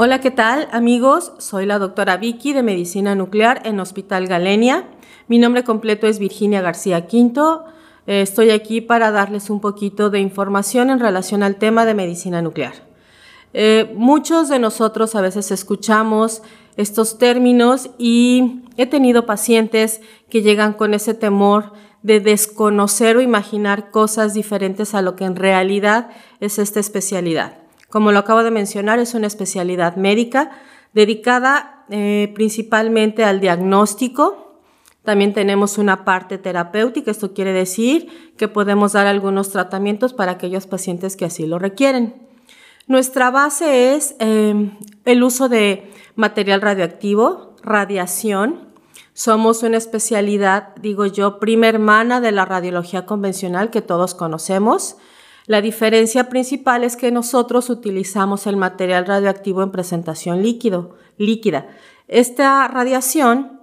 Hola, ¿qué tal amigos? Soy la doctora Vicky de Medicina Nuclear en Hospital Galenia. Mi nombre completo es Virginia García Quinto. Estoy aquí para darles un poquito de información en relación al tema de medicina nuclear. Eh, muchos de nosotros a veces escuchamos estos términos y he tenido pacientes que llegan con ese temor de desconocer o imaginar cosas diferentes a lo que en realidad es esta especialidad. Como lo acabo de mencionar, es una especialidad médica dedicada eh, principalmente al diagnóstico. También tenemos una parte terapéutica, esto quiere decir que podemos dar algunos tratamientos para aquellos pacientes que así lo requieren. Nuestra base es eh, el uso de material radioactivo, radiación. Somos una especialidad, digo yo, prima hermana de la radiología convencional que todos conocemos. La diferencia principal es que nosotros utilizamos el material radioactivo en presentación líquido, líquida. Esta radiación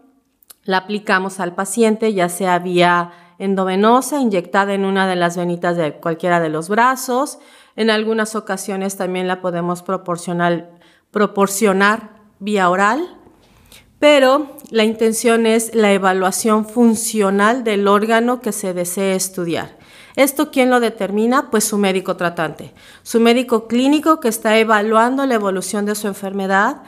la aplicamos al paciente ya sea vía endovenosa, inyectada en una de las venitas de cualquiera de los brazos. En algunas ocasiones también la podemos proporcionar, proporcionar vía oral, pero la intención es la evaluación funcional del órgano que se desee estudiar. ¿Esto quién lo determina? Pues su médico tratante, su médico clínico que está evaluando la evolución de su enfermedad,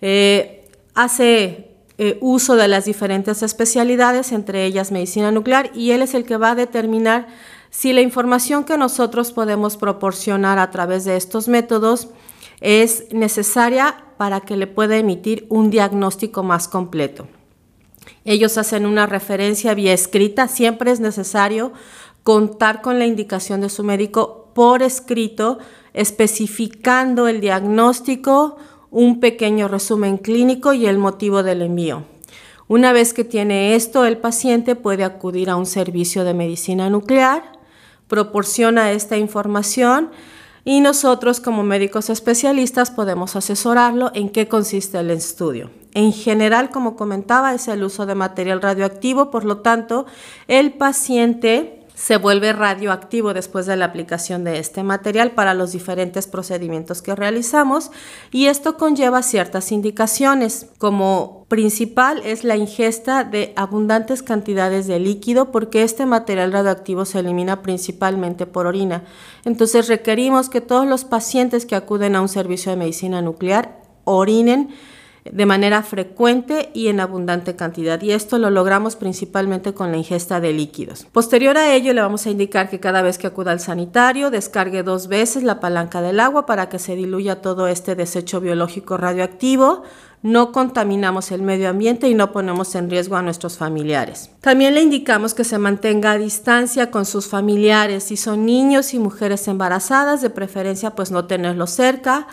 eh, hace eh, uso de las diferentes especialidades, entre ellas medicina nuclear, y él es el que va a determinar si la información que nosotros podemos proporcionar a través de estos métodos es necesaria para que le pueda emitir un diagnóstico más completo. Ellos hacen una referencia vía escrita, siempre es necesario contar con la indicación de su médico por escrito, especificando el diagnóstico, un pequeño resumen clínico y el motivo del envío. Una vez que tiene esto, el paciente puede acudir a un servicio de medicina nuclear, proporciona esta información y nosotros como médicos especialistas podemos asesorarlo en qué consiste el estudio. En general, como comentaba, es el uso de material radioactivo, por lo tanto, el paciente se vuelve radioactivo después de la aplicación de este material para los diferentes procedimientos que realizamos y esto conlleva ciertas indicaciones como principal es la ingesta de abundantes cantidades de líquido porque este material radioactivo se elimina principalmente por orina. Entonces requerimos que todos los pacientes que acuden a un servicio de medicina nuclear orinen de manera frecuente y en abundante cantidad y esto lo logramos principalmente con la ingesta de líquidos. Posterior a ello le vamos a indicar que cada vez que acuda al sanitario descargue dos veces la palanca del agua para que se diluya todo este desecho biológico radioactivo no contaminamos el medio ambiente y no ponemos en riesgo a nuestros familiares. También le indicamos que se mantenga a distancia con sus familiares, si son niños y mujeres embarazadas, de preferencia pues no tenerlos cerca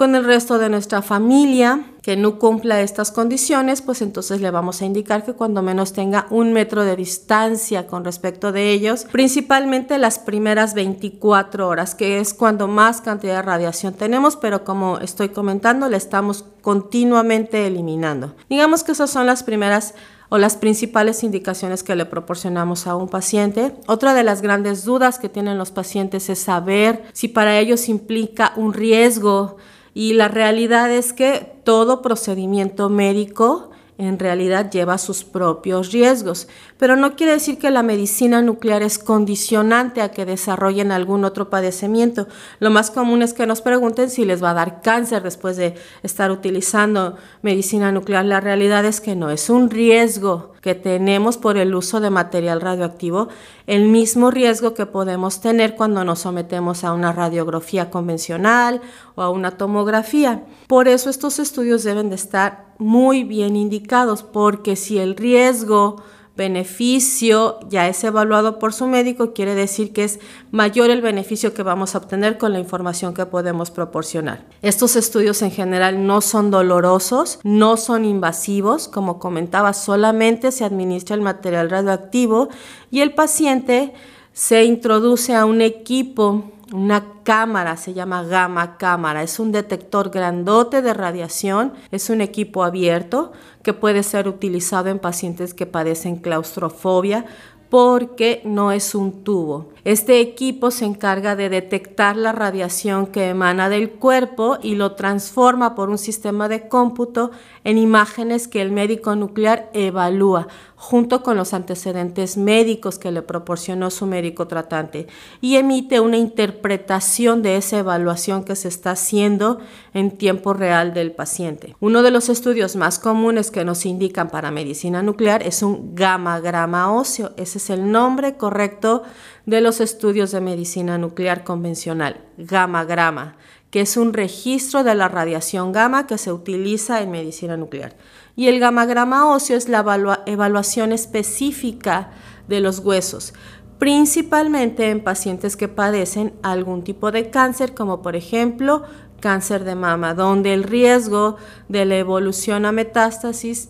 con el resto de nuestra familia que no cumpla estas condiciones, pues entonces le vamos a indicar que cuando menos tenga un metro de distancia con respecto de ellos, principalmente las primeras 24 horas, que es cuando más cantidad de radiación tenemos, pero como estoy comentando, le estamos continuamente eliminando. Digamos que esas son las primeras o las principales indicaciones que le proporcionamos a un paciente. Otra de las grandes dudas que tienen los pacientes es saber si para ellos implica un riesgo y la realidad es que todo procedimiento médico en realidad lleva sus propios riesgos, pero no quiere decir que la medicina nuclear es condicionante a que desarrollen algún otro padecimiento. Lo más común es que nos pregunten si les va a dar cáncer después de estar utilizando medicina nuclear. La realidad es que no, es un riesgo que tenemos por el uso de material radioactivo, el mismo riesgo que podemos tener cuando nos sometemos a una radiografía convencional o a una tomografía. Por eso estos estudios deben de estar muy bien indicados, porque si el riesgo beneficio ya es evaluado por su médico, quiere decir que es mayor el beneficio que vamos a obtener con la información que podemos proporcionar. Estos estudios en general no son dolorosos, no son invasivos, como comentaba, solamente se administra el material radioactivo y el paciente se introduce a un equipo una cámara, se llama gamma cámara, es un detector grandote de radiación, es un equipo abierto que puede ser utilizado en pacientes que padecen claustrofobia porque no es un tubo. Este equipo se encarga de detectar la radiación que emana del cuerpo y lo transforma por un sistema de cómputo en imágenes que el médico nuclear evalúa junto con los antecedentes médicos que le proporcionó su médico tratante y emite una interpretación de esa evaluación que se está haciendo en tiempo real del paciente. Uno de los estudios más comunes que nos indican para medicina nuclear es un gamagrama óseo. Ese es el nombre correcto de los estudios de medicina nuclear convencional, gamagrama, que es un registro de la radiación gamma que se utiliza en medicina nuclear. Y el gamagrama óseo es la evaluación específica de los huesos, principalmente en pacientes que padecen algún tipo de cáncer, como por ejemplo cáncer de mama, donde el riesgo de la evolución a metástasis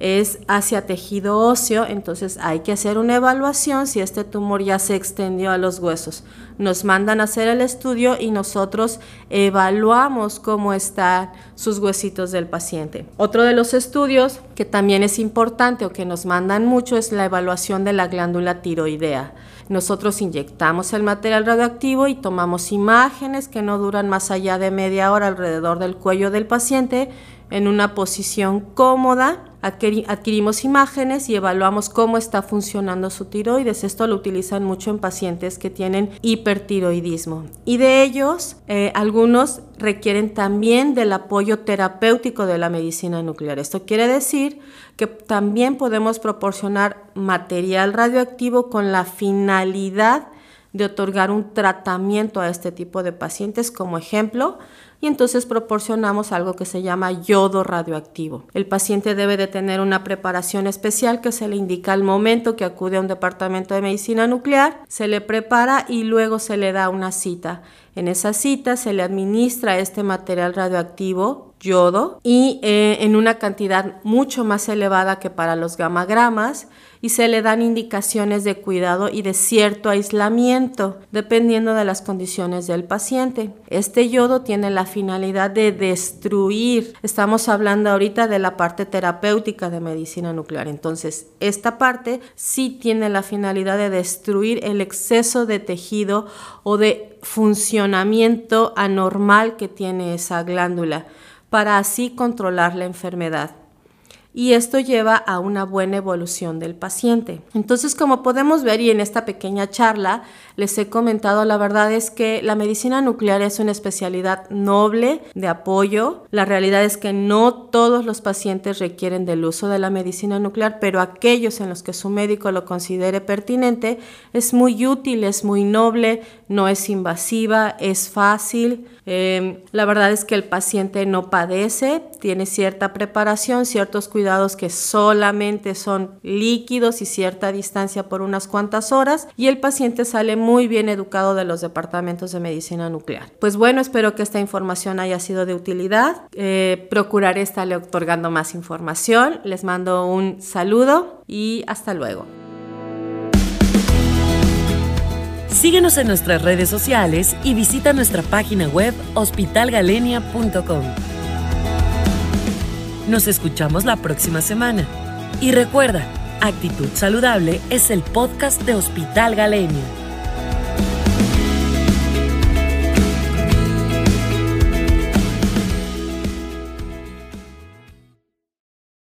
es hacia tejido óseo, entonces hay que hacer una evaluación si este tumor ya se extendió a los huesos. Nos mandan a hacer el estudio y nosotros evaluamos cómo están sus huesitos del paciente. Otro de los estudios que también es importante o que nos mandan mucho es la evaluación de la glándula tiroidea. Nosotros inyectamos el material radioactivo y tomamos imágenes que no duran más allá de media hora alrededor del cuello del paciente en una posición cómoda adquirimos imágenes y evaluamos cómo está funcionando su tiroides. Esto lo utilizan mucho en pacientes que tienen hipertiroidismo. Y de ellos, eh, algunos requieren también del apoyo terapéutico de la medicina nuclear. Esto quiere decir que también podemos proporcionar material radioactivo con la finalidad de otorgar un tratamiento a este tipo de pacientes. Como ejemplo, y entonces proporcionamos algo que se llama yodo radioactivo. El paciente debe de tener una preparación especial que se le indica al momento que acude a un departamento de medicina nuclear, se le prepara y luego se le da una cita. En esa cita se le administra este material radioactivo, yodo, y eh, en una cantidad mucho más elevada que para los gamagramas y se le dan indicaciones de cuidado y de cierto aislamiento, dependiendo de las condiciones del paciente. Este yodo tiene la finalidad de destruir. Estamos hablando ahorita de la parte terapéutica de medicina nuclear. Entonces, esta parte sí tiene la finalidad de destruir el exceso de tejido o de funcionamiento anormal que tiene esa glándula para así controlar la enfermedad y esto lleva a una buena evolución del paciente. Entonces, como podemos ver y en esta pequeña charla les he comentado, la verdad es que la medicina nuclear es una especialidad noble de apoyo. La realidad es que no todos los pacientes requieren del uso de la medicina nuclear, pero aquellos en los que su médico lo considere pertinente es muy útil, es muy noble, no es invasiva, es fácil. Em, la verdad es que el paciente no padece, tiene cierta preparación, ciertos cuidados cuidados que solamente son líquidos y cierta distancia por unas cuantas horas y el paciente sale muy bien educado de los departamentos de medicina nuclear. Pues bueno, espero que esta información haya sido de utilidad. Eh, procuraré estarle otorgando más información. Les mando un saludo y hasta luego. Síguenos en nuestras redes sociales y visita nuestra página web hospitalgalenia.com. Nos escuchamos la próxima semana. Y recuerda, Actitud Saludable es el podcast de Hospital Galenia.